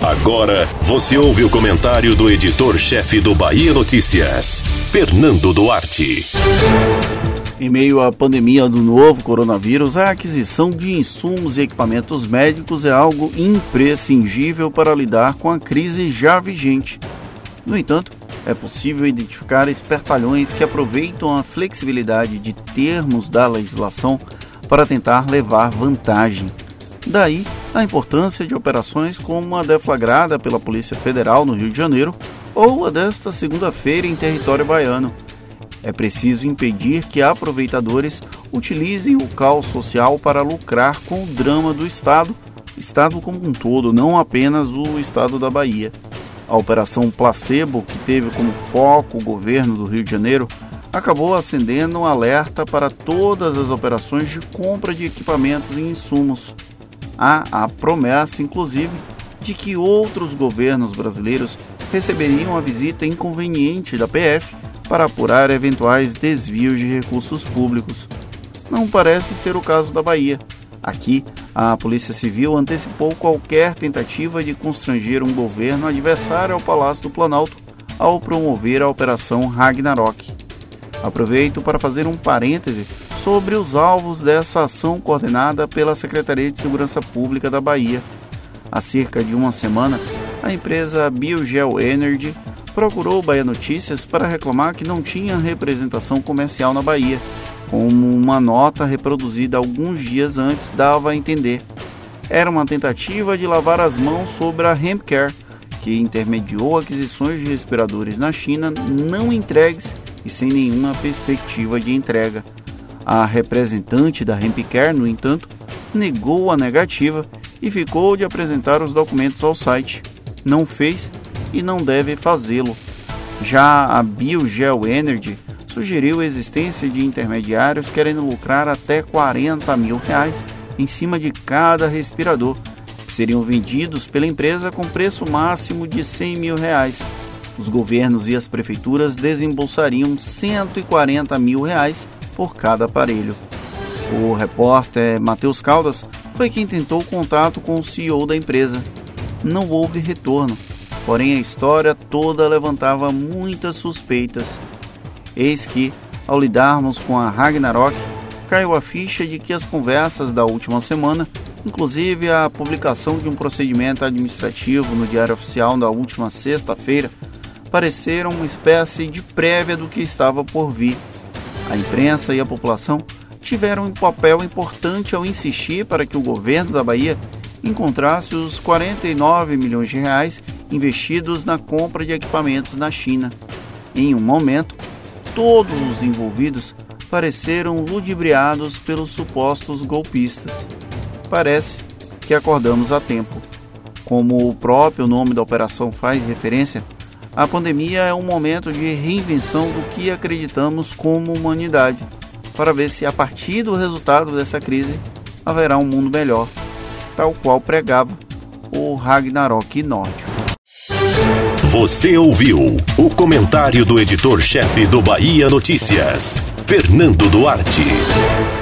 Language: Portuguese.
Agora você ouve o comentário do editor-chefe do Bahia Notícias, Fernando Duarte. Em meio à pandemia do novo coronavírus, a aquisição de insumos e equipamentos médicos é algo imprescindível para lidar com a crise já vigente. No entanto, é possível identificar espertalhões que aproveitam a flexibilidade de termos da legislação para tentar levar vantagem. Daí a importância de operações como a deflagrada pela Polícia Federal no Rio de Janeiro ou a desta segunda-feira em território baiano. É preciso impedir que aproveitadores utilizem o caos social para lucrar com o drama do Estado, Estado como um todo, não apenas o Estado da Bahia. A Operação Placebo, que teve como foco o governo do Rio de Janeiro, acabou acendendo um alerta para todas as operações de compra de equipamentos e insumos. Há a promessa, inclusive, de que outros governos brasileiros receberiam a visita inconveniente da PF para apurar eventuais desvios de recursos públicos. Não parece ser o caso da Bahia. Aqui, a Polícia Civil antecipou qualquer tentativa de constranger um governo adversário ao Palácio do Planalto ao promover a Operação Ragnarok. Aproveito para fazer um parêntese sobre os alvos dessa ação coordenada pela Secretaria de Segurança Pública da Bahia. Há cerca de uma semana, a empresa Biogel Energy procurou Bahia Notícias para reclamar que não tinha representação comercial na Bahia, como uma nota reproduzida alguns dias antes dava a entender. Era uma tentativa de lavar as mãos sobre a Hempcare, que intermediou aquisições de respiradores na China não entregues e sem nenhuma perspectiva de entrega. A representante da Hempcare, no entanto, negou a negativa e ficou de apresentar os documentos ao site. Não fez e não deve fazê-lo. Já a Biogel Energy sugeriu a existência de intermediários querendo lucrar até 40 mil reais em cima de cada respirador, que seriam vendidos pela empresa com preço máximo de 100 mil reais. Os governos e as prefeituras desembolsariam 140 mil reais por cada aparelho. O repórter Matheus Caldas foi quem tentou contato com o CEO da empresa. Não houve retorno porém a história toda levantava muitas suspeitas. Eis que, ao lidarmos com a Ragnarok, caiu a ficha de que as conversas da última semana, inclusive a publicação de um procedimento administrativo no Diário Oficial da última sexta-feira, pareceram uma espécie de prévia do que estava por vir. A imprensa e a população tiveram um papel importante ao insistir para que o governo da Bahia encontrasse os 49 milhões de reais investidos na compra de equipamentos na China. Em um momento, todos os envolvidos pareceram ludibriados pelos supostos golpistas. Parece que acordamos a tempo. Como o próprio nome da operação faz referência, a pandemia é um momento de reinvenção do que acreditamos como humanidade, para ver se a partir do resultado dessa crise haverá um mundo melhor, tal qual pregava o Ragnarok nórdico. Você ouviu o comentário do editor-chefe do Bahia Notícias, Fernando Duarte.